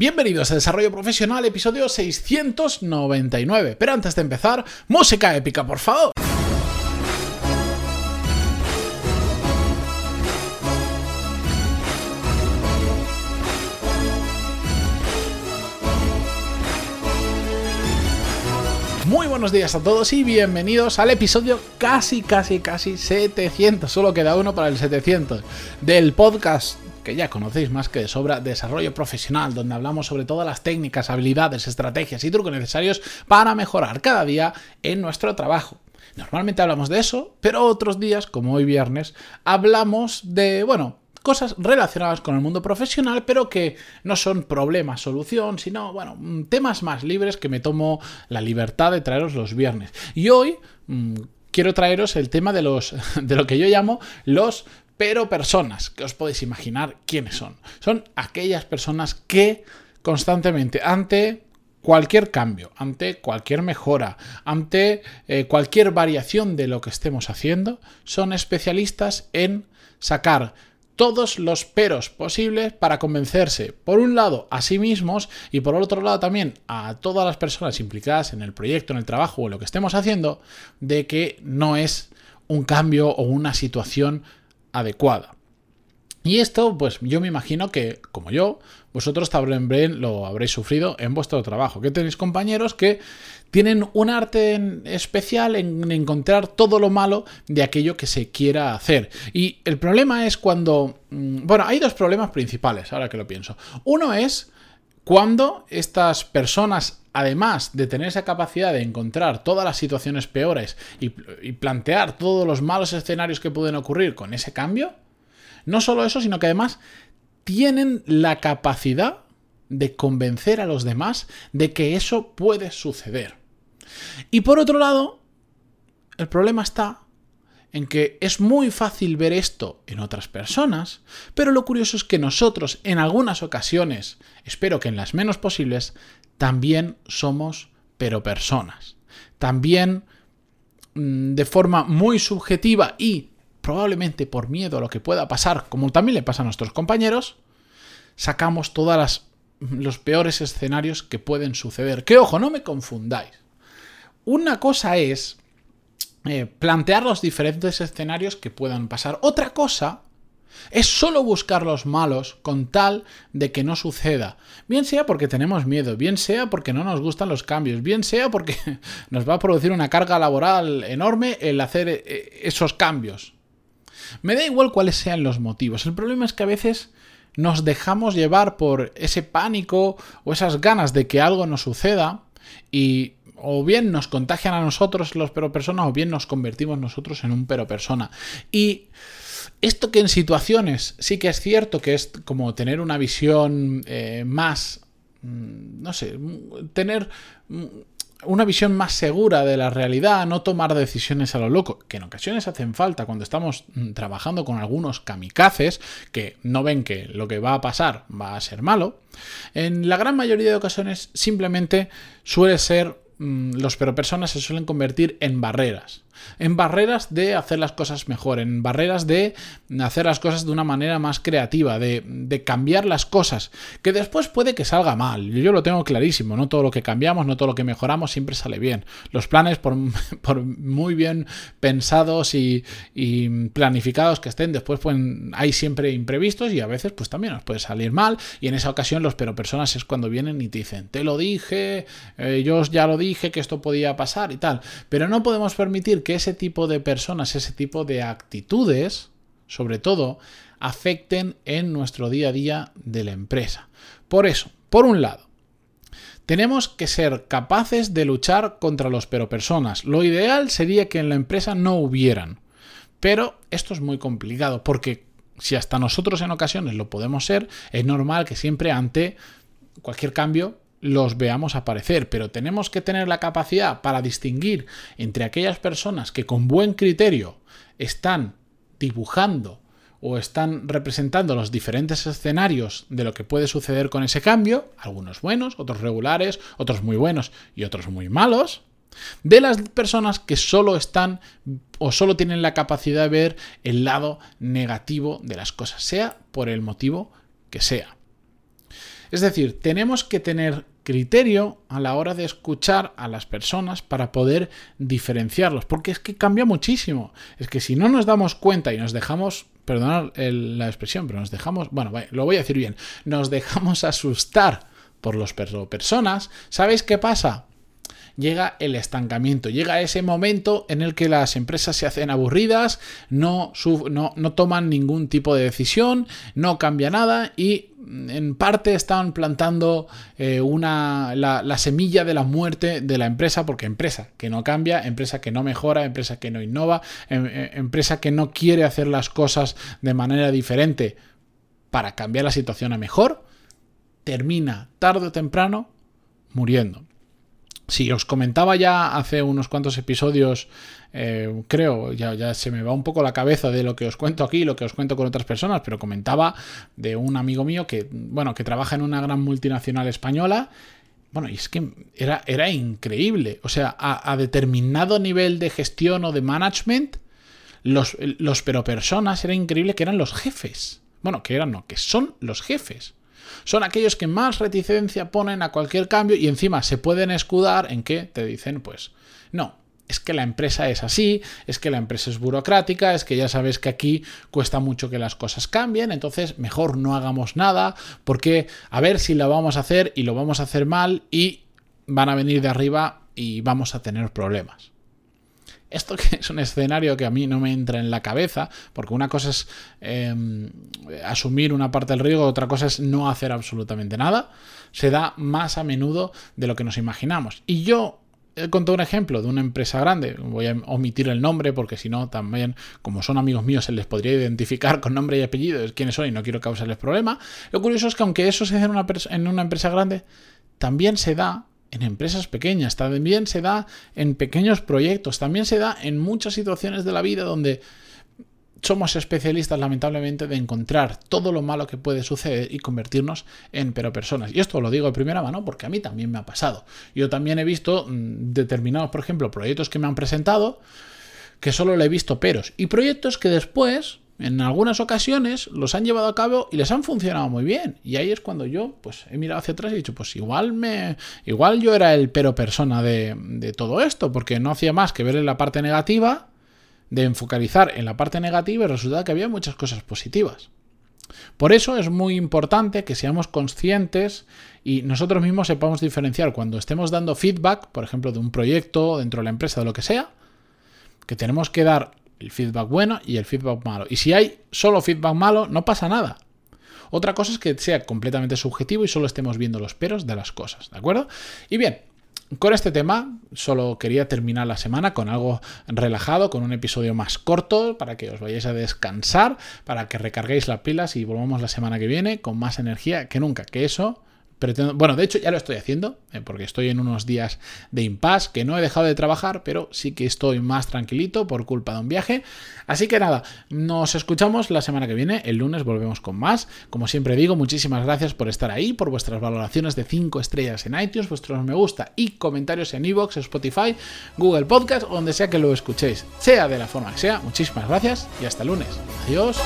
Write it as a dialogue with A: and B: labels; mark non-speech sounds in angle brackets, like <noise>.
A: Bienvenidos a Desarrollo Profesional, episodio 699. Pero antes de empezar, música épica, por favor. Muy buenos días a todos y bienvenidos al episodio casi, casi, casi 700. Solo queda uno para el 700 del podcast que ya conocéis más que de sobra, desarrollo profesional, donde hablamos sobre todas las técnicas, habilidades, estrategias y trucos necesarios para mejorar cada día en nuestro trabajo. Normalmente hablamos de eso, pero otros días, como hoy viernes, hablamos de, bueno, cosas relacionadas con el mundo profesional, pero que no son problema, solución, sino, bueno, mm, temas más libres que me tomo la libertad de traeros los viernes. Y hoy mm, quiero traeros el tema de los <laughs> de lo que yo llamo los pero personas, que os podéis imaginar quiénes son. Son aquellas personas que constantemente ante cualquier cambio, ante cualquier mejora, ante eh, cualquier variación de lo que estemos haciendo, son especialistas en sacar todos los peros posibles para convencerse, por un lado, a sí mismos y por otro lado también a todas las personas implicadas en el proyecto, en el trabajo o en lo que estemos haciendo, de que no es un cambio o una situación adecuada. Y esto, pues yo me imagino que, como yo, vosotros también lo habréis sufrido en vuestro trabajo, que tenéis compañeros que tienen un arte especial en encontrar todo lo malo de aquello que se quiera hacer. Y el problema es cuando... Mm, bueno, hay dos problemas principales, ahora que lo pienso. Uno es cuando estas personas, además de tener esa capacidad de encontrar todas las situaciones peores y, plantear todos los malos escenarios que pueden ocurrir con ese cambio, no solo eso, sino que además tienen la capacidad de convencer a los demás de que eso puede suceder. Y por otro lado, el problema está en que es muy fácil ver esto en otras personas, pero lo curioso es que nosotros en algunas ocasiones, espero que en las menos posibles, también somos pero personas. También mm, de forma muy subjetiva y probablemente por miedo a lo que pueda pasar, como también le pasa a nuestros compañeros, sacamos todos los peores escenarios que pueden suceder. Que ojo, no me confundáis. Una cosa es eh, plantear los diferentes escenarios que puedan pasar. Otra cosa es solo buscar los malos con tal de que no suceda. Bien sea porque tenemos miedo, bien sea porque no nos gustan los cambios, bien sea porque <laughs> nos va a producir una carga laboral enorme el hacer eh, esos cambios. Me da igual cuáles sean los motivos. El problema es que a veces nos dejamos llevar por ese pánico o esas ganas de que algo nos suceda y o bien nos contagian a nosotros los pero personas o bien nos convertimos nosotros en un pero persona. Y esto que en situaciones sí que es cierto que es como tener una visión eh, más, mm, no sé, tener mm, una visión más segura de la realidad, no tomar decisiones a lo loco, que en ocasiones hacen falta cuando estamos mm, trabajando con algunos kamikazes que no ven que lo que va a pasar va a ser malo, en la gran mayoría de ocasiones simplemente suele ser Mm, los pero personas se suelen convertir en barreras en barreras de hacer las cosas mejor, en barreras de hacer las cosas de una manera más creativa, de, cambiar las cosas, que después puede que salga mal. Yo lo tengo clarísimo, no todo lo que cambiamos, no todo lo que mejoramos siempre sale bien. Los planes, por, <laughs> muy bien pensados y, planificados que estén, después hay siempre imprevistos y a veces pues también nos puede salir mal y en esa ocasión los pero personas es cuando vienen y te dicen, te lo dije, eh, yo ya lo dije que esto podía pasar y tal, pero no podemos permitir que ese tipo de personas, ese tipo de actitudes, sobre todo, afecten en nuestro día a día de la empresa. Por eso, por un lado, tenemos que ser capaces de luchar contra los pero personas. Lo ideal sería que en la empresa no hubieran. Pero esto es muy complicado porque si hasta nosotros en ocasiones lo podemos ser, es normal que siempre ante cualquier cambio los veamos aparecer, pero tenemos que tener la capacidad para distinguir entre aquellas personas que con buen criterio están dibujando o están representando los diferentes escenarios de lo que puede suceder con ese cambio, algunos buenos, otros regulares, otros muy buenos y otros muy malos, de las personas que solo están o solo tienen la capacidad de ver el lado negativo de las cosas, sea por el motivo que sea. Es decir, tenemos que tener criterio a la hora de escuchar a las personas para poder diferenciarlos, porque es que cambia muchísimo. Es que si no nos damos cuenta y nos dejamos, perdonad la expresión, pero nos dejamos, bueno, lo voy a decir bien, nos dejamos <laughs> asustar por los personas, ¿sabéis qué pasa? Llega el estancamiento, llega ese momento en el que las empresas se hacen aburridas, no, no, toman ningún tipo de decisión, no cambia nada y mm, en parte están plantando eh, una, la, semilla de la muerte de la empresa, porque empresa que no cambia, empresa que no mejora, empresa que no innova, em, eh, empresa que no quiere hacer las cosas de manera diferente para cambiar la situación a mejor, termina tarde o temprano muriendo. Si os comentaba ya hace unos cuantos episodios, eh, creo, ya, se me va un poco la cabeza de lo que os cuento aquí, lo que os cuento con otras personas, pero comentaba de un amigo mío que, bueno, que trabaja en una gran multinacional española. Bueno, y es que era, era increíble. O sea, a, determinado nivel de gestión o de management, los, los pero personas era increíble que eran los jefes. Bueno, que eran, no, que son los jefes son aquellos que más reticencia ponen a cualquier cambio y encima se pueden escudar en que te dicen, pues, no, es que la empresa es así, es que la empresa es burocrática, es que ya sabes que aquí cuesta mucho que las cosas cambien, entonces mejor no hagamos nada, porque a ver si lo vamos a hacer y lo vamos a hacer mal y van a venir de arriba y vamos a tener problemas. Esto que es un escenario que a mí no me entra en la cabeza, porque una cosa es em, asumir una parte del riesgo, otra cosa es no hacer absolutamente nada, se da más a menudo de lo que nos imaginamos. Y yo he contado un ejemplo de una empresa grande, voy a omitir el nombre porque si no también, como son amigos míos, se les podría identificar con nombre y apellido quiénes son y no quiero causarles problema. Lo curioso es que aunque eso se hace en una empresa grande, también se da en empresas pequeñas, también se da en pequeños proyectos, también se da en muchas situaciones de la vida donde somos especialistas lamentablemente de encontrar todo lo malo que puede suceder y convertirnos en pero personas. Y esto lo digo de primera mano porque a mí también me ha pasado. Yo también he visto mm, determinados, por ejemplo, proyectos que me han presentado que solo le he visto peros y proyectos que después en algunas ocasiones los han llevado a cabo y les han funcionado muy bien. Y ahí es cuando yo pues he mirado hacia atrás y he dicho, pues igual me. Igual yo era el pero persona de, de todo esto, porque no hacía más que ver en la parte negativa, de enfocalizar en la parte negativa y resulta que había muchas cosas positivas. Por eso es muy importante que seamos conscientes y nosotros mismos sepamos diferenciar cuando estemos dando feedback, por ejemplo, de un proyecto dentro de la empresa, de lo que sea, que tenemos que dar el feedback bueno y el feedback malo. Y si hay solo feedback malo, no pasa nada. Otra cosa es que sea completamente subjetivo y solo estemos viendo los peros de las cosas, ¿de acuerdo? Y bien, con este tema solo quería terminar la semana con algo relajado, con un episodio más corto para que os vayáis a descansar, para que recarguéis las pilas y volvamos la semana que viene con más energía que nunca, que eso bueno, de hecho ya lo estoy haciendo, eh, porque estoy en unos días de impasse, que no he dejado de trabajar, pero sí que estoy más tranquilito por culpa de un viaje. Así que nada, nos escuchamos la semana que viene, el lunes volvemos con más. Como siempre digo, muchísimas gracias por estar ahí, por vuestras valoraciones de 5 estrellas en iTunes, vuestros me gusta y comentarios en iVoox, Spotify, Google Podcast donde sea que lo escuchéis, sea de la forma que sea. Muchísimas gracias y hasta el lunes. Adiós.